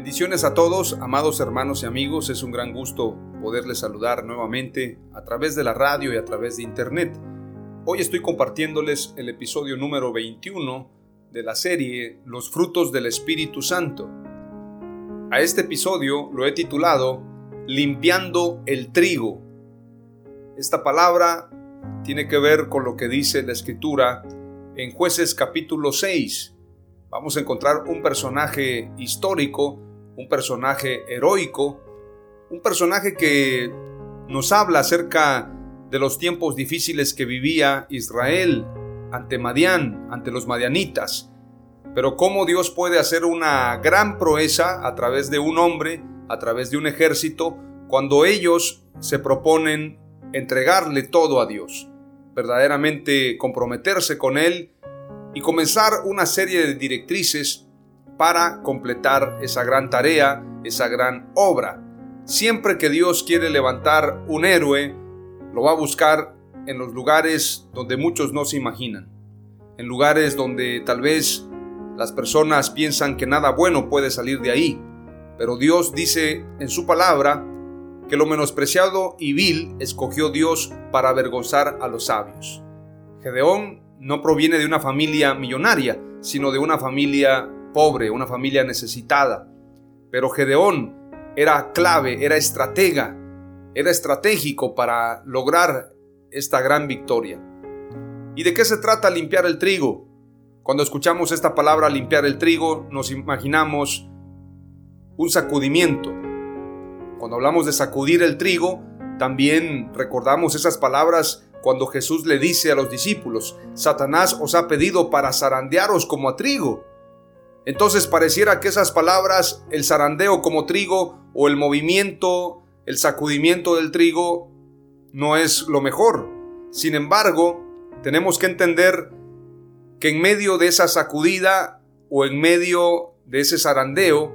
Bendiciones a todos, amados hermanos y amigos. Es un gran gusto poderles saludar nuevamente a través de la radio y a través de internet. Hoy estoy compartiéndoles el episodio número 21 de la serie Los frutos del Espíritu Santo. A este episodio lo he titulado Limpiando el trigo. Esta palabra tiene que ver con lo que dice la escritura en jueces capítulo 6. Vamos a encontrar un personaje histórico un personaje heroico, un personaje que nos habla acerca de los tiempos difíciles que vivía Israel ante Madián, ante los madianitas, pero cómo Dios puede hacer una gran proeza a través de un hombre, a través de un ejército, cuando ellos se proponen entregarle todo a Dios, verdaderamente comprometerse con Él y comenzar una serie de directrices para completar esa gran tarea, esa gran obra. Siempre que Dios quiere levantar un héroe, lo va a buscar en los lugares donde muchos no se imaginan, en lugares donde tal vez las personas piensan que nada bueno puede salir de ahí, pero Dios dice en su palabra que lo menospreciado y vil escogió Dios para avergonzar a los sabios. Gedeón no proviene de una familia millonaria, sino de una familia pobre, una familia necesitada. Pero Gedeón era clave, era estratega, era estratégico para lograr esta gran victoria. ¿Y de qué se trata limpiar el trigo? Cuando escuchamos esta palabra limpiar el trigo, nos imaginamos un sacudimiento. Cuando hablamos de sacudir el trigo, también recordamos esas palabras cuando Jesús le dice a los discípulos, Satanás os ha pedido para zarandearos como a trigo. Entonces pareciera que esas palabras, el zarandeo como trigo o el movimiento, el sacudimiento del trigo, no es lo mejor. Sin embargo, tenemos que entender que en medio de esa sacudida o en medio de ese zarandeo,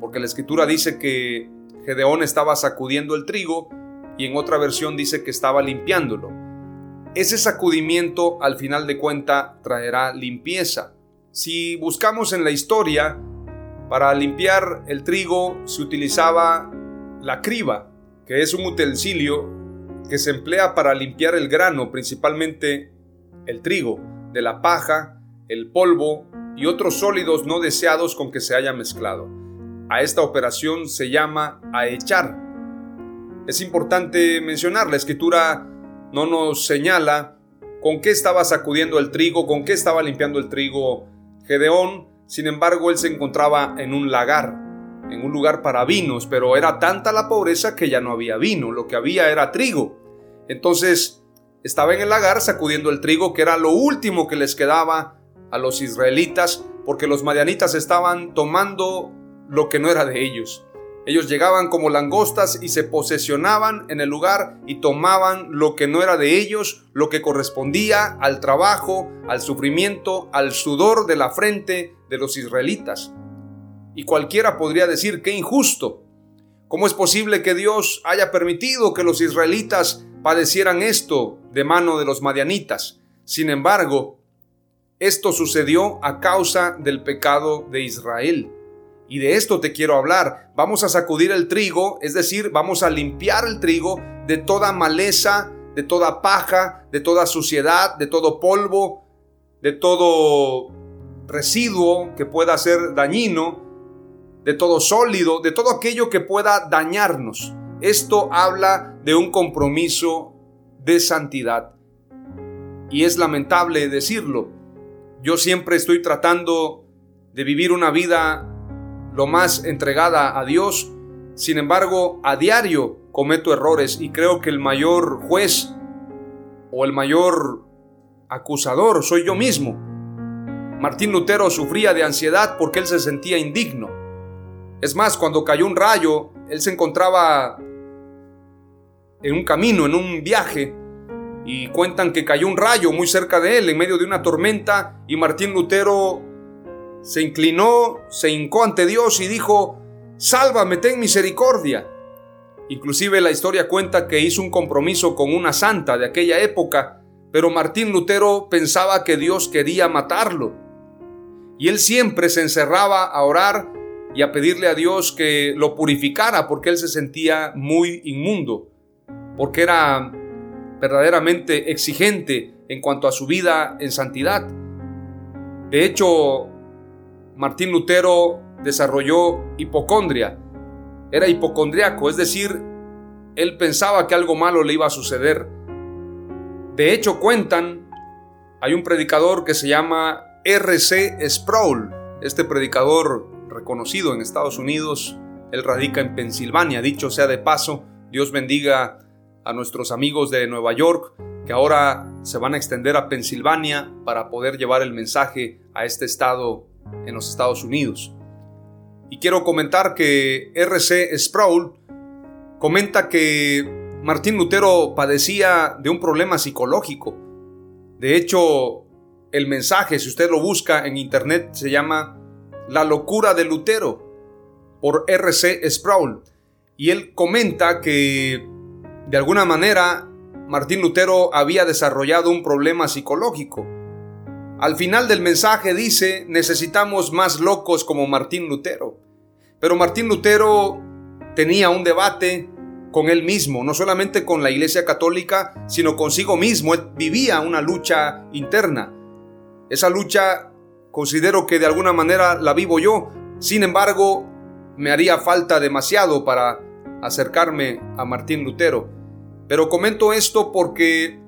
porque la escritura dice que Gedeón estaba sacudiendo el trigo y en otra versión dice que estaba limpiándolo. Ese sacudimiento al final de cuenta traerá limpieza. Si buscamos en la historia, para limpiar el trigo se utilizaba la criba, que es un utensilio que se emplea para limpiar el grano, principalmente el trigo, de la paja, el polvo y otros sólidos no deseados con que se haya mezclado. A esta operación se llama aechar. Es importante mencionar, la escritura no nos señala con qué estaba sacudiendo el trigo, con qué estaba limpiando el trigo Gedeón, sin embargo, él se encontraba en un lagar, en un lugar para vinos, pero era tanta la pobreza que ya no había vino, lo que había era trigo. Entonces, estaba en el lagar sacudiendo el trigo, que era lo último que les quedaba a los israelitas, porque los madianitas estaban tomando lo que no era de ellos. Ellos llegaban como langostas y se posesionaban en el lugar y tomaban lo que no era de ellos, lo que correspondía al trabajo, al sufrimiento, al sudor de la frente de los israelitas. Y cualquiera podría decir que injusto. ¿Cómo es posible que Dios haya permitido que los israelitas padecieran esto de mano de los madianitas? Sin embargo, esto sucedió a causa del pecado de Israel. Y de esto te quiero hablar. Vamos a sacudir el trigo, es decir, vamos a limpiar el trigo de toda maleza, de toda paja, de toda suciedad, de todo polvo, de todo residuo que pueda ser dañino, de todo sólido, de todo aquello que pueda dañarnos. Esto habla de un compromiso de santidad. Y es lamentable decirlo. Yo siempre estoy tratando de vivir una vida lo más entregada a Dios. Sin embargo, a diario cometo errores y creo que el mayor juez o el mayor acusador soy yo mismo. Martín Lutero sufría de ansiedad porque él se sentía indigno. Es más, cuando cayó un rayo, él se encontraba en un camino, en un viaje, y cuentan que cayó un rayo muy cerca de él en medio de una tormenta y Martín Lutero se inclinó, se hincó ante Dios y dijo, sálvame, ten misericordia. Inclusive la historia cuenta que hizo un compromiso con una santa de aquella época, pero Martín Lutero pensaba que Dios quería matarlo. Y él siempre se encerraba a orar y a pedirle a Dios que lo purificara porque él se sentía muy inmundo, porque era verdaderamente exigente en cuanto a su vida en santidad. De hecho, Martín Lutero desarrolló hipocondria. Era hipocondriaco, es decir, él pensaba que algo malo le iba a suceder. De hecho, cuentan, hay un predicador que se llama R.C. Sproul, este predicador reconocido en Estados Unidos, él radica en Pensilvania, dicho sea de paso, Dios bendiga a nuestros amigos de Nueva York, que ahora se van a extender a Pensilvania para poder llevar el mensaje a este estado en los Estados Unidos. Y quiero comentar que RC Sproul comenta que Martín Lutero padecía de un problema psicológico. De hecho, el mensaje, si usted lo busca en internet, se llama La locura de Lutero por RC Sproul. Y él comenta que de alguna manera Martín Lutero había desarrollado un problema psicológico al final del mensaje dice, necesitamos más locos como Martín Lutero. Pero Martín Lutero tenía un debate con él mismo, no solamente con la Iglesia Católica, sino consigo mismo. Vivía una lucha interna. Esa lucha considero que de alguna manera la vivo yo. Sin embargo, me haría falta demasiado para acercarme a Martín Lutero. Pero comento esto porque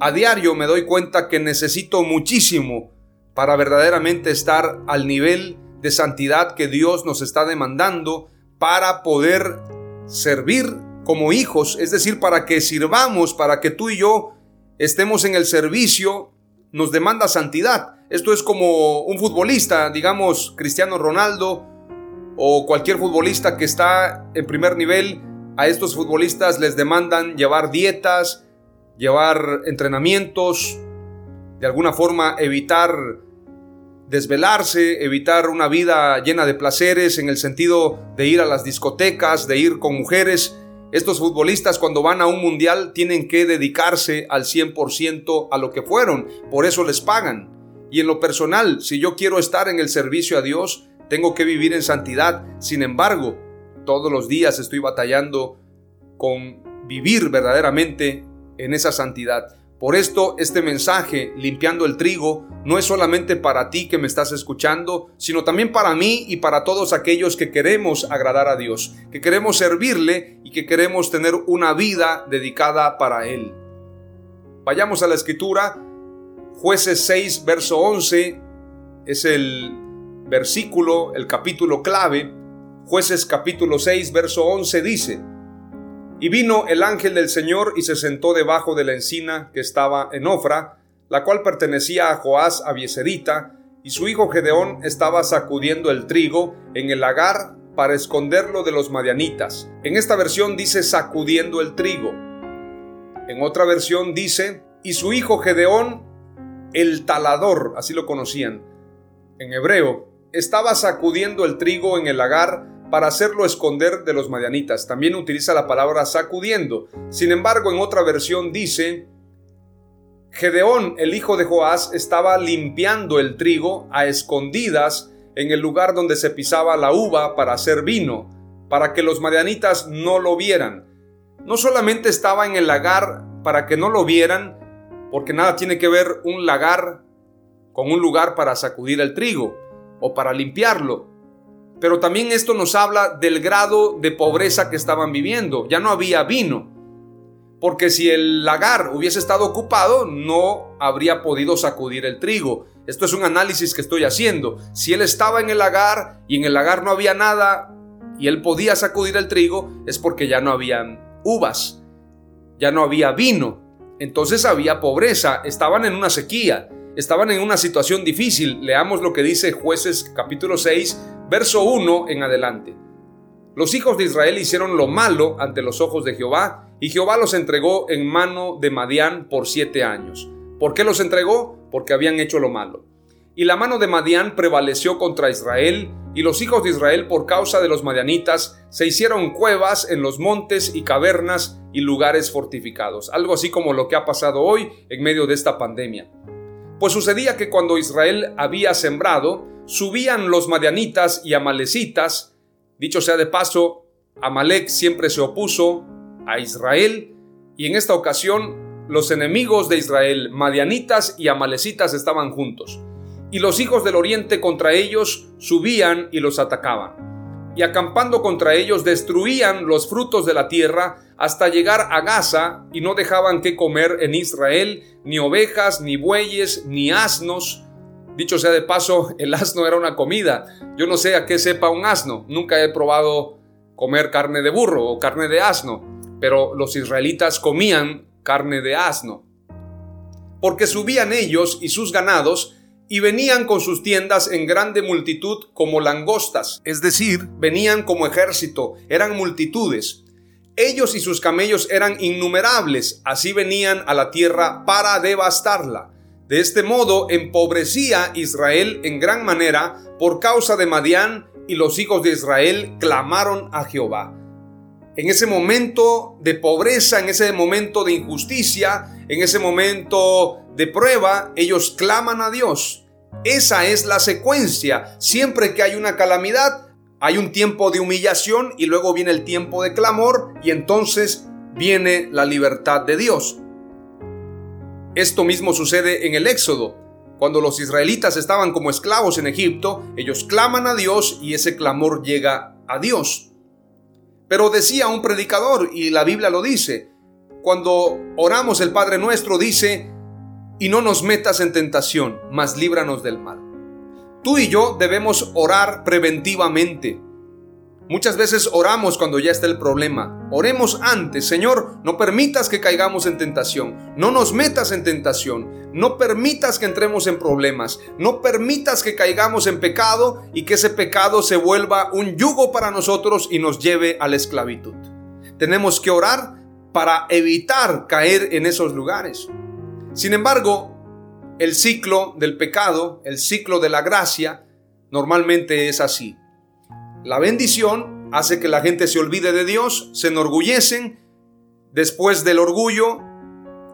a diario me doy cuenta que necesito muchísimo para verdaderamente estar al nivel de santidad que Dios nos está demandando para poder servir como hijos, es decir, para que sirvamos, para que tú y yo estemos en el servicio, nos demanda santidad. Esto es como un futbolista, digamos Cristiano Ronaldo o cualquier futbolista que está en primer nivel, a estos futbolistas les demandan llevar dietas, llevar entrenamientos, de alguna forma evitar desvelarse, evitar una vida llena de placeres en el sentido de ir a las discotecas, de ir con mujeres. Estos futbolistas cuando van a un mundial tienen que dedicarse al 100% a lo que fueron, por eso les pagan. Y en lo personal, si yo quiero estar en el servicio a Dios, tengo que vivir en santidad. Sin embargo, todos los días estoy batallando con vivir verdaderamente en esa santidad. Por esto este mensaje, limpiando el trigo, no es solamente para ti que me estás escuchando, sino también para mí y para todos aquellos que queremos agradar a Dios, que queremos servirle y que queremos tener una vida dedicada para Él. Vayamos a la escritura, jueces 6, verso 11, es el versículo, el capítulo clave. Jueces capítulo 6, verso 11 dice, y vino el ángel del Señor y se sentó debajo de la encina que estaba en Ofra, la cual pertenecía a Joás Abieserita, y su hijo Gedeón estaba sacudiendo el trigo en el lagar para esconderlo de los madianitas. En esta versión dice sacudiendo el trigo. En otra versión dice, y su hijo Gedeón, el talador, así lo conocían. En hebreo, estaba sacudiendo el trigo en el lagar para hacerlo esconder de los madianitas. También utiliza la palabra sacudiendo. Sin embargo, en otra versión dice, Gedeón, el hijo de Joás, estaba limpiando el trigo a escondidas en el lugar donde se pisaba la uva para hacer vino, para que los madianitas no lo vieran. No solamente estaba en el lagar para que no lo vieran, porque nada tiene que ver un lagar con un lugar para sacudir el trigo o para limpiarlo. Pero también esto nos habla del grado de pobreza que estaban viviendo. Ya no había vino. Porque si el lagar hubiese estado ocupado, no habría podido sacudir el trigo. Esto es un análisis que estoy haciendo. Si él estaba en el lagar y en el lagar no había nada y él podía sacudir el trigo, es porque ya no habían uvas, ya no había vino. Entonces había pobreza, estaban en una sequía, estaban en una situación difícil. Leamos lo que dice jueces capítulo 6, verso 1 en adelante. Los hijos de Israel hicieron lo malo ante los ojos de Jehová, y Jehová los entregó en mano de Madián por siete años. ¿Por qué los entregó? Porque habían hecho lo malo. Y la mano de Madián prevaleció contra Israel, y los hijos de Israel por causa de los madianitas se hicieron cuevas en los montes y cavernas y lugares fortificados. Algo así como lo que ha pasado hoy en medio de esta pandemia. Pues sucedía que cuando Israel había sembrado, subían los madianitas y amalecitas, Dicho sea de paso, Amalek siempre se opuso a Israel y en esta ocasión los enemigos de Israel, madianitas y amalecitas, estaban juntos. Y los hijos del oriente contra ellos subían y los atacaban. Y acampando contra ellos destruían los frutos de la tierra hasta llegar a Gaza y no dejaban que comer en Israel ni ovejas, ni bueyes, ni asnos, Dicho sea de paso, el asno era una comida. Yo no sé a qué sepa un asno. Nunca he probado comer carne de burro o carne de asno, pero los israelitas comían carne de asno. Porque subían ellos y sus ganados y venían con sus tiendas en grande multitud como langostas, es decir, venían como ejército, eran multitudes. Ellos y sus camellos eran innumerables, así venían a la tierra para devastarla. De este modo empobrecía Israel en gran manera por causa de Madián y los hijos de Israel clamaron a Jehová. En ese momento de pobreza, en ese momento de injusticia, en ese momento de prueba, ellos claman a Dios. Esa es la secuencia. Siempre que hay una calamidad, hay un tiempo de humillación y luego viene el tiempo de clamor y entonces viene la libertad de Dios. Esto mismo sucede en el Éxodo. Cuando los israelitas estaban como esclavos en Egipto, ellos claman a Dios y ese clamor llega a Dios. Pero decía un predicador, y la Biblia lo dice, cuando oramos el Padre nuestro dice, y no nos metas en tentación, mas líbranos del mal. Tú y yo debemos orar preventivamente. Muchas veces oramos cuando ya está el problema. Oremos antes, Señor, no permitas que caigamos en tentación, no nos metas en tentación, no permitas que entremos en problemas, no permitas que caigamos en pecado y que ese pecado se vuelva un yugo para nosotros y nos lleve a la esclavitud. Tenemos que orar para evitar caer en esos lugares. Sin embargo, el ciclo del pecado, el ciclo de la gracia, normalmente es así la bendición hace que la gente se olvide de Dios, se enorgullecen. Después del orgullo,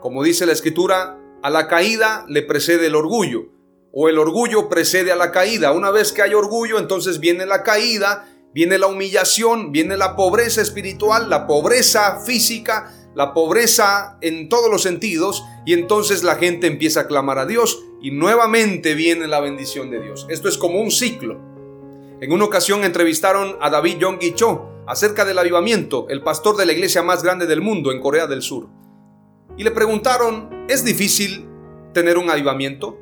como dice la escritura, a la caída le precede el orgullo. O el orgullo precede a la caída. Una vez que hay orgullo, entonces viene la caída, viene la humillación, viene la pobreza espiritual, la pobreza física, la pobreza en todos los sentidos. Y entonces la gente empieza a clamar a Dios y nuevamente viene la bendición de Dios. Esto es como un ciclo. En una ocasión entrevistaron a David Yonggi Cho acerca del avivamiento, el pastor de la iglesia más grande del mundo en Corea del Sur. Y le preguntaron, ¿es difícil tener un avivamiento?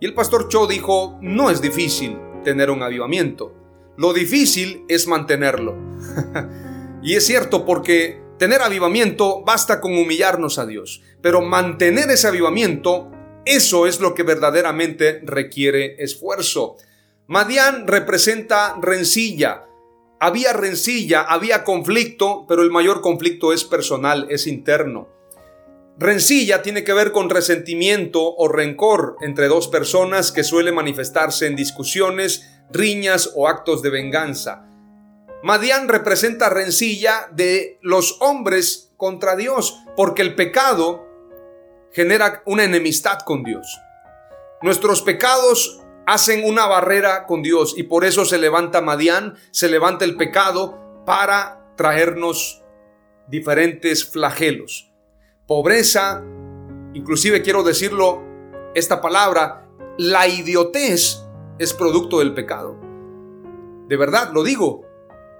Y el pastor Cho dijo, no es difícil tener un avivamiento. Lo difícil es mantenerlo. y es cierto porque tener avivamiento basta con humillarnos a Dios, pero mantener ese avivamiento, eso es lo que verdaderamente requiere esfuerzo. Madián representa rencilla. Había rencilla, había conflicto, pero el mayor conflicto es personal, es interno. Rencilla tiene que ver con resentimiento o rencor entre dos personas que suele manifestarse en discusiones, riñas o actos de venganza. Madián representa rencilla de los hombres contra Dios, porque el pecado genera una enemistad con Dios. Nuestros pecados hacen una barrera con Dios y por eso se levanta Madián, se levanta el pecado para traernos diferentes flagelos. Pobreza, inclusive quiero decirlo, esta palabra, la idiotez es producto del pecado. De verdad, lo digo.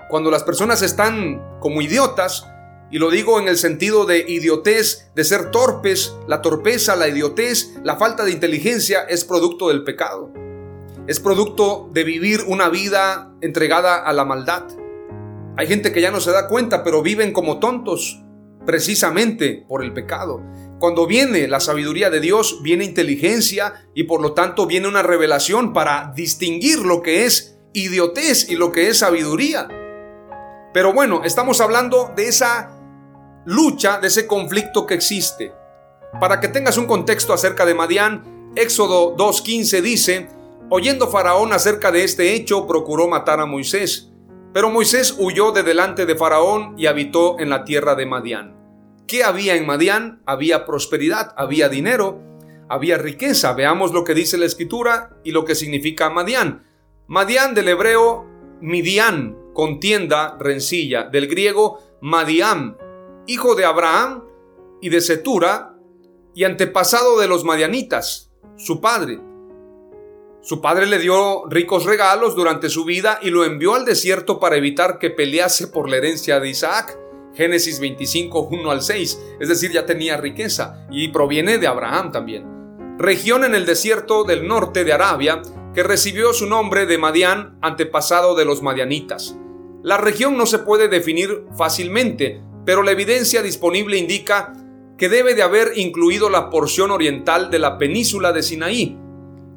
Cuando las personas están como idiotas, y lo digo en el sentido de idiotez, de ser torpes, la torpeza, la idiotez, la falta de inteligencia es producto del pecado. Es producto de vivir una vida entregada a la maldad. Hay gente que ya no se da cuenta, pero viven como tontos, precisamente por el pecado. Cuando viene la sabiduría de Dios, viene inteligencia y por lo tanto viene una revelación para distinguir lo que es idiotez y lo que es sabiduría. Pero bueno, estamos hablando de esa lucha, de ese conflicto que existe. Para que tengas un contexto acerca de Madián, Éxodo 2.15 dice, oyendo Faraón acerca de este hecho, procuró matar a Moisés. Pero Moisés huyó de delante de Faraón y habitó en la tierra de Madián. ¿Qué había en Madián? Había prosperidad, había dinero, había riqueza. Veamos lo que dice la escritura y lo que significa Madián. Madián del hebreo Midian, contienda, rencilla, del griego Madiam, hijo de Abraham y de Setura, y antepasado de los madianitas, su padre. Su padre le dio ricos regalos durante su vida y lo envió al desierto para evitar que pelease por la herencia de Isaac. Génesis 25, 1 al 6. Es decir, ya tenía riqueza y proviene de Abraham también. Región en el desierto del norte de Arabia que recibió su nombre de Madián, antepasado de los madianitas. La región no se puede definir fácilmente, pero la evidencia disponible indica que debe de haber incluido la porción oriental de la península de Sinaí,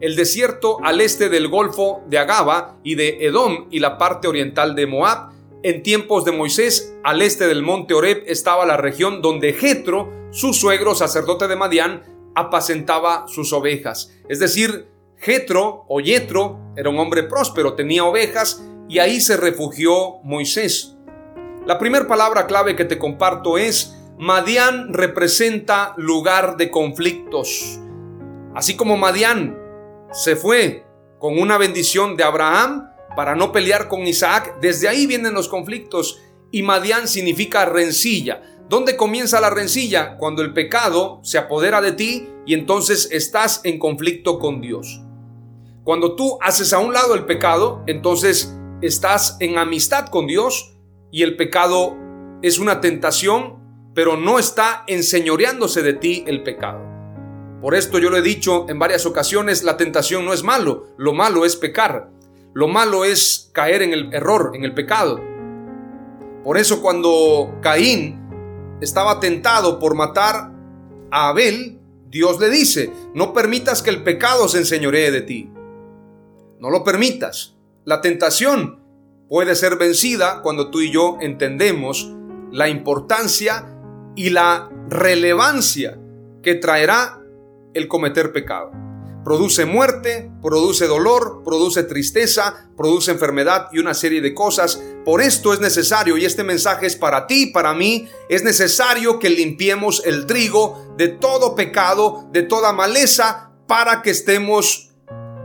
el desierto al este del Golfo de Agaba y de Edom y la parte oriental de Moab. En tiempos de Moisés, al este del monte Oreb estaba la región donde Jetro, su suegro sacerdote de Madián, apacentaba sus ovejas. Es decir, Jetro o Yetro era un hombre próspero, tenía ovejas y ahí se refugió Moisés. La primera palabra clave que te comparto es Madián representa lugar de conflictos. Así como Madián se fue con una bendición de Abraham para no pelear con Isaac. Desde ahí vienen los conflictos. Y Madián significa rencilla. ¿Dónde comienza la rencilla? Cuando el pecado se apodera de ti y entonces estás en conflicto con Dios. Cuando tú haces a un lado el pecado, entonces estás en amistad con Dios y el pecado es una tentación, pero no está enseñoreándose de ti el pecado. Por esto yo lo he dicho en varias ocasiones, la tentación no es malo, lo malo es pecar, lo malo es caer en el error, en el pecado. Por eso cuando Caín estaba tentado por matar a Abel, Dios le dice, no permitas que el pecado se enseñoree de ti. No lo permitas. La tentación puede ser vencida cuando tú y yo entendemos la importancia y la relevancia que traerá el cometer pecado. Produce muerte, produce dolor, produce tristeza, produce enfermedad y una serie de cosas. Por esto es necesario, y este mensaje es para ti, para mí, es necesario que limpiemos el trigo de todo pecado, de toda maleza, para que estemos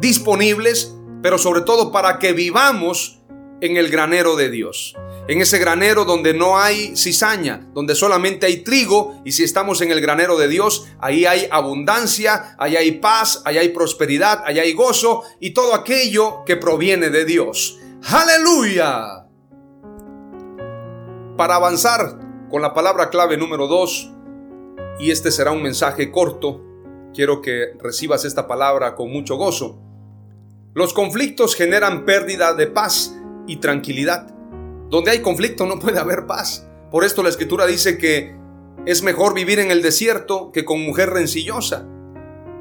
disponibles, pero sobre todo para que vivamos en el granero de Dios en ese granero donde no hay cizaña, donde solamente hay trigo, y si estamos en el granero de Dios, ahí hay abundancia, ahí hay paz, ahí hay prosperidad, ahí hay gozo y todo aquello que proviene de Dios. Aleluya. Para avanzar con la palabra clave número 2, y este será un mensaje corto, quiero que recibas esta palabra con mucho gozo. Los conflictos generan pérdida de paz y tranquilidad. Donde hay conflicto no puede haber paz. Por esto la escritura dice que es mejor vivir en el desierto que con mujer rencillosa.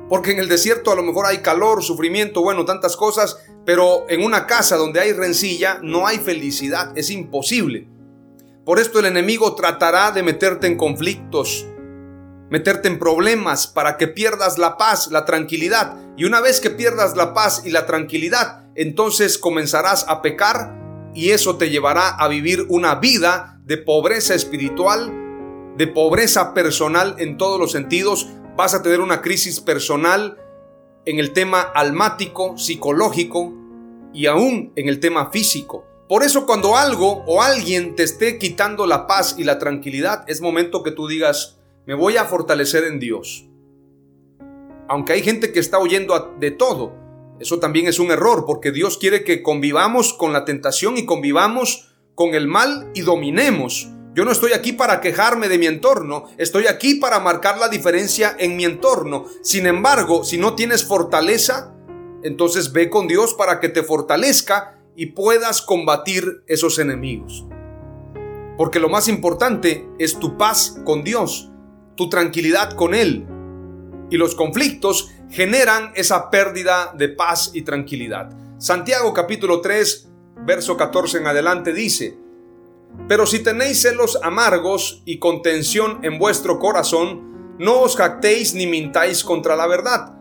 Porque en el desierto a lo mejor hay calor, sufrimiento, bueno, tantas cosas, pero en una casa donde hay rencilla no hay felicidad, es imposible. Por esto el enemigo tratará de meterte en conflictos, meterte en problemas para que pierdas la paz, la tranquilidad. Y una vez que pierdas la paz y la tranquilidad, entonces comenzarás a pecar y eso te llevará a vivir una vida de pobreza espiritual, de pobreza personal en todos los sentidos. Vas a tener una crisis personal en el tema almático, psicológico y aún en el tema físico. Por eso cuando algo o alguien te esté quitando la paz y la tranquilidad, es momento que tú digas, me voy a fortalecer en Dios. Aunque hay gente que está oyendo de todo, eso también es un error, porque Dios quiere que convivamos con la tentación y convivamos con el mal y dominemos. Yo no estoy aquí para quejarme de mi entorno, estoy aquí para marcar la diferencia en mi entorno. Sin embargo, si no tienes fortaleza, entonces ve con Dios para que te fortalezca y puedas combatir esos enemigos. Porque lo más importante es tu paz con Dios, tu tranquilidad con Él. Y los conflictos generan esa pérdida de paz y tranquilidad. Santiago capítulo 3, verso 14 en adelante dice, pero si tenéis celos amargos y contención en vuestro corazón, no os jactéis ni mintáis contra la verdad,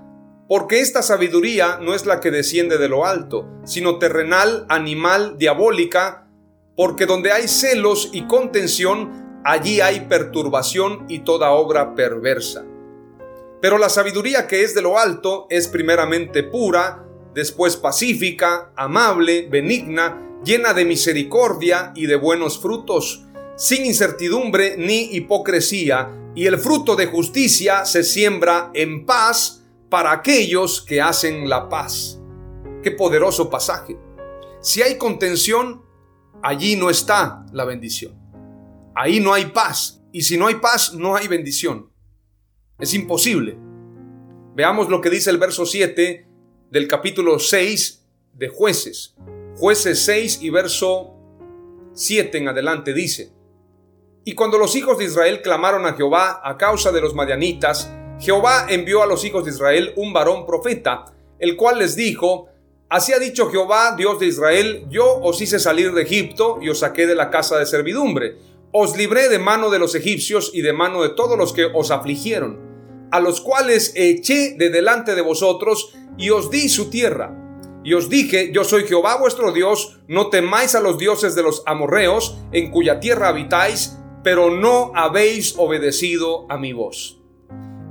porque esta sabiduría no es la que desciende de lo alto, sino terrenal, animal, diabólica, porque donde hay celos y contención, allí hay perturbación y toda obra perversa. Pero la sabiduría que es de lo alto es primeramente pura, después pacífica, amable, benigna, llena de misericordia y de buenos frutos, sin incertidumbre ni hipocresía, y el fruto de justicia se siembra en paz para aquellos que hacen la paz. Qué poderoso pasaje. Si hay contención, allí no está la bendición. Ahí no hay paz. Y si no hay paz, no hay bendición. Es imposible. Veamos lo que dice el verso 7 del capítulo 6 de jueces. Jueces 6 y verso 7 en adelante dice, Y cuando los hijos de Israel clamaron a Jehová a causa de los madianitas, Jehová envió a los hijos de Israel un varón profeta, el cual les dijo, Así ha dicho Jehová, Dios de Israel, yo os hice salir de Egipto y os saqué de la casa de servidumbre. Os libré de mano de los egipcios y de mano de todos los que os afligieron, a los cuales eché de delante de vosotros y os di su tierra y os dije, yo soy Jehová vuestro Dios, no temáis a los dioses de los amorreos, en cuya tierra habitáis, pero no habéis obedecido a mi voz.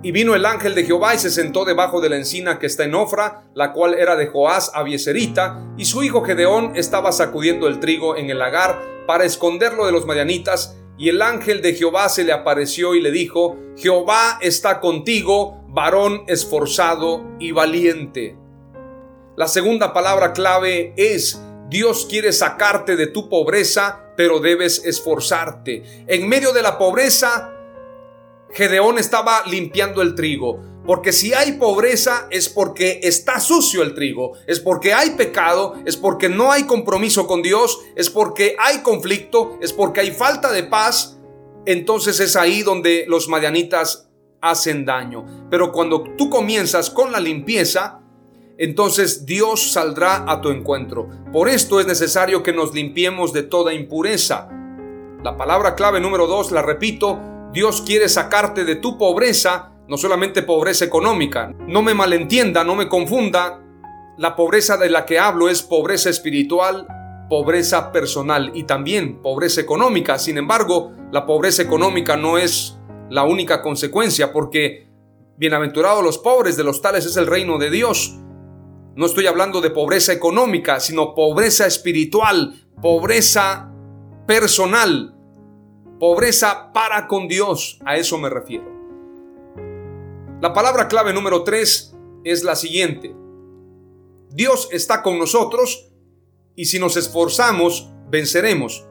Y vino el ángel de Jehová y se sentó debajo de la encina que está en Ofra, la cual era de Joás Abieserita, y su hijo Gedeón estaba sacudiendo el trigo en el lagar para esconderlo de los madianitas, y el ángel de Jehová se le apareció y le dijo, Jehová está contigo, varón esforzado y valiente. La segunda palabra clave es Dios quiere sacarte de tu pobreza, pero debes esforzarte. En medio de la pobreza, Gedeón estaba limpiando el trigo. Porque si hay pobreza es porque está sucio el trigo, es porque hay pecado, es porque no hay compromiso con Dios, es porque hay conflicto, es porque hay falta de paz. Entonces es ahí donde los madianitas hacen daño. Pero cuando tú comienzas con la limpieza, entonces Dios saldrá a tu encuentro. Por esto es necesario que nos limpiemos de toda impureza. La palabra clave número dos, la repito, Dios quiere sacarte de tu pobreza, no solamente pobreza económica. No me malentienda, no me confunda. La pobreza de la que hablo es pobreza espiritual, pobreza personal y también pobreza económica. Sin embargo, la pobreza económica no es la única consecuencia porque bienaventurados los pobres, de los tales es el reino de Dios. No estoy hablando de pobreza económica, sino pobreza espiritual, pobreza personal, pobreza para con Dios. A eso me refiero. La palabra clave número 3 es la siguiente. Dios está con nosotros y si nos esforzamos, venceremos.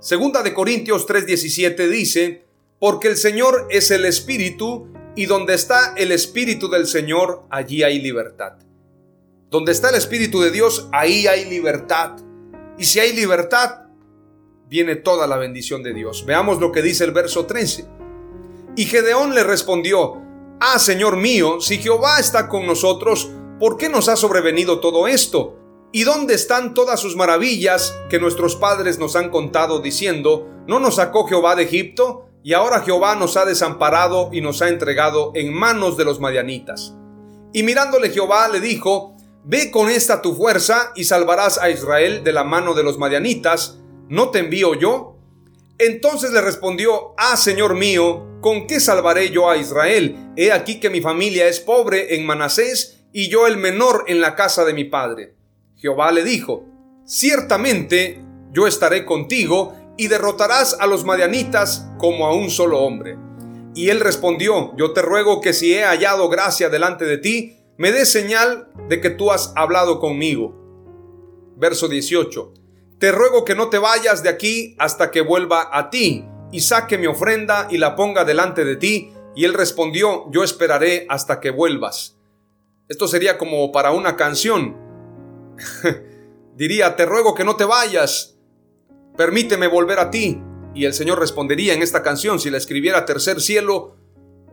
Segunda de Corintios 3:17 dice, porque el Señor es el Espíritu y donde está el Espíritu del Señor, allí hay libertad. Donde está el Espíritu de Dios, ahí hay libertad. Y si hay libertad, viene toda la bendición de Dios. Veamos lo que dice el verso 13. Y Gedeón le respondió, Ah, Señor mío, si Jehová está con nosotros, ¿por qué nos ha sobrevenido todo esto? ¿Y dónde están todas sus maravillas que nuestros padres nos han contado diciendo, ¿no nos sacó Jehová de Egipto? Y ahora Jehová nos ha desamparado y nos ha entregado en manos de los madianitas. Y mirándole Jehová le dijo, Ve con esta tu fuerza y salvarás a Israel de la mano de los madianitas, ¿no te envío yo? Entonces le respondió, Ah, Señor mío, ¿con qué salvaré yo a Israel? He aquí que mi familia es pobre en Manasés y yo el menor en la casa de mi padre. Jehová le dijo, ciertamente yo estaré contigo y derrotarás a los madianitas como a un solo hombre. Y él respondió, yo te ruego que si he hallado gracia delante de ti, me des señal de que tú has hablado conmigo. Verso 18. Te ruego que no te vayas de aquí hasta que vuelva a ti y saque mi ofrenda y la ponga delante de ti. Y él respondió, yo esperaré hasta que vuelvas. Esto sería como para una canción. Diría, te ruego que no te vayas, permíteme volver a ti. Y el Señor respondería en esta canción, si la escribiera Tercer Cielo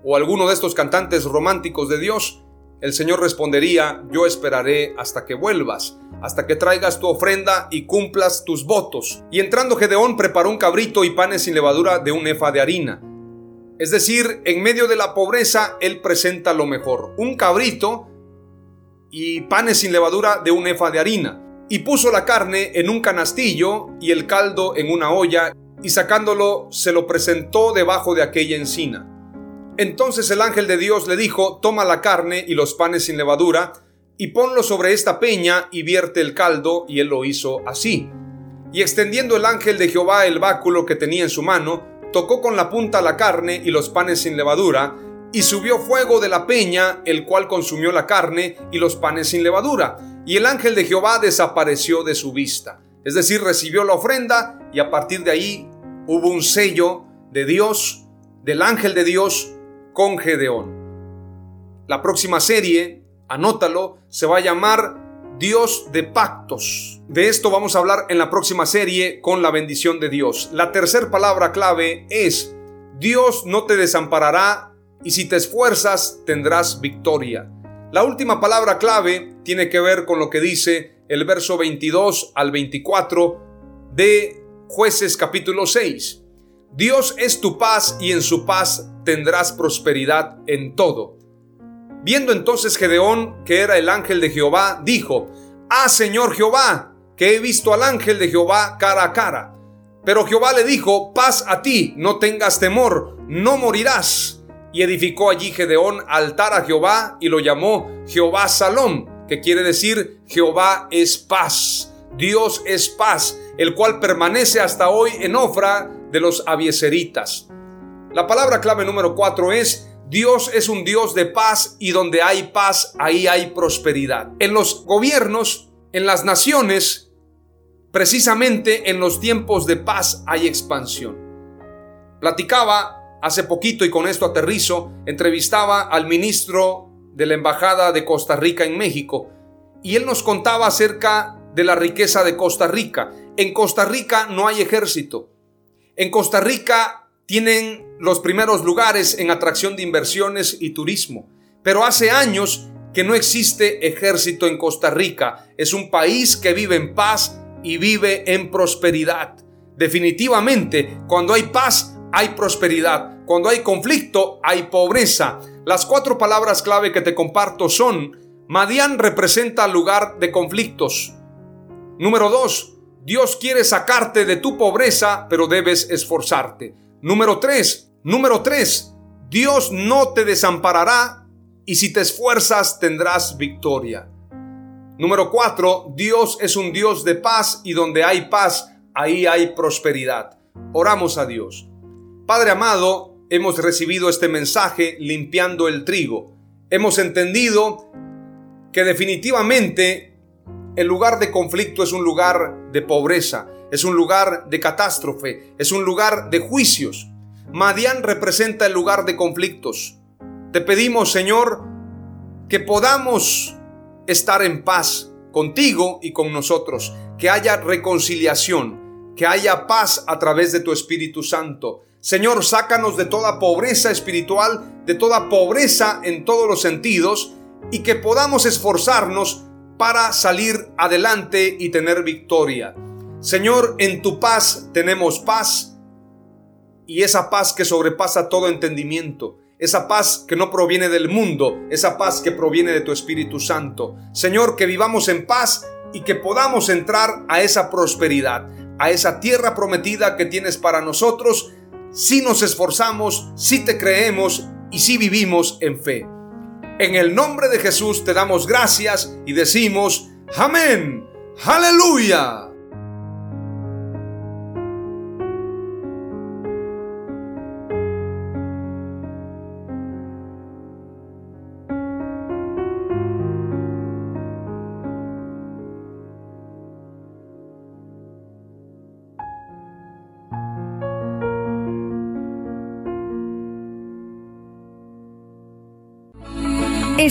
o alguno de estos cantantes románticos de Dios, el Señor respondería, yo esperaré hasta que vuelvas, hasta que traigas tu ofrenda y cumplas tus votos. Y entrando Gedeón preparó un cabrito y panes sin levadura de un efa de harina. Es decir, en medio de la pobreza, Él presenta lo mejor, un cabrito y panes sin levadura de un efa de harina. Y puso la carne en un canastillo y el caldo en una olla y sacándolo se lo presentó debajo de aquella encina. Entonces el ángel de Dios le dijo, toma la carne y los panes sin levadura, y ponlo sobre esta peña y vierte el caldo, y él lo hizo así. Y extendiendo el ángel de Jehová el báculo que tenía en su mano, tocó con la punta la carne y los panes sin levadura, y subió fuego de la peña, el cual consumió la carne y los panes sin levadura, y el ángel de Jehová desapareció de su vista. Es decir, recibió la ofrenda y a partir de ahí hubo un sello de Dios, del ángel de Dios con Gedeón. La próxima serie, anótalo, se va a llamar Dios de pactos. De esto vamos a hablar en la próxima serie con la bendición de Dios. La tercera palabra clave es Dios no te desamparará y si te esfuerzas tendrás victoria. La última palabra clave tiene que ver con lo que dice el verso 22 al 24 de jueces capítulo 6. Dios es tu paz y en su paz tendrás prosperidad en todo. Viendo entonces Gedeón, que era el ángel de Jehová, dijo, Ah Señor Jehová, que he visto al ángel de Jehová cara a cara. Pero Jehová le dijo, paz a ti, no tengas temor, no morirás. Y edificó allí Gedeón altar a Jehová y lo llamó Jehová Salom que quiere decir Jehová es paz, Dios es paz, el cual permanece hasta hoy en Ofra de los abieseritas. La palabra clave número cuatro es Dios es un Dios de paz y donde hay paz, ahí hay prosperidad. En los gobiernos, en las naciones, precisamente en los tiempos de paz hay expansión. Platicaba hace poquito y con esto aterrizo, entrevistaba al ministro de la Embajada de Costa Rica en México y él nos contaba acerca de la riqueza de Costa Rica. En Costa Rica no hay ejército. En Costa Rica tienen los primeros lugares en atracción de inversiones y turismo. Pero hace años que no existe ejército en Costa Rica. Es un país que vive en paz y vive en prosperidad. Definitivamente, cuando hay paz, hay prosperidad. Cuando hay conflicto, hay pobreza. Las cuatro palabras clave que te comparto son, Madián representa lugar de conflictos. Número dos, Dios quiere sacarte de tu pobreza, pero debes esforzarte. Número tres, número tres, Dios no te desamparará y si te esfuerzas tendrás victoria. Número cuatro, Dios es un Dios de paz y donde hay paz, ahí hay prosperidad. Oramos a Dios. Padre amado, hemos recibido este mensaje limpiando el trigo. Hemos entendido que definitivamente el lugar de conflicto es un lugar de pobreza, es un lugar de catástrofe, es un lugar de juicios. Madián representa el lugar de conflictos. Te pedimos, Señor, que podamos estar en paz contigo y con nosotros, que haya reconciliación, que haya paz a través de tu Espíritu Santo, Señor, sácanos de toda pobreza espiritual, de toda pobreza en todos los sentidos, y que podamos esforzarnos para salir adelante y tener victoria. Señor, en tu paz tenemos paz, y esa paz que sobrepasa todo entendimiento, esa paz que no proviene del mundo, esa paz que proviene de tu Espíritu Santo. Señor, que vivamos en paz y que podamos entrar a esa prosperidad, a esa tierra prometida que tienes para nosotros si nos esforzamos, si te creemos y si vivimos en fe. En el nombre de Jesús te damos gracias y decimos, amén, aleluya.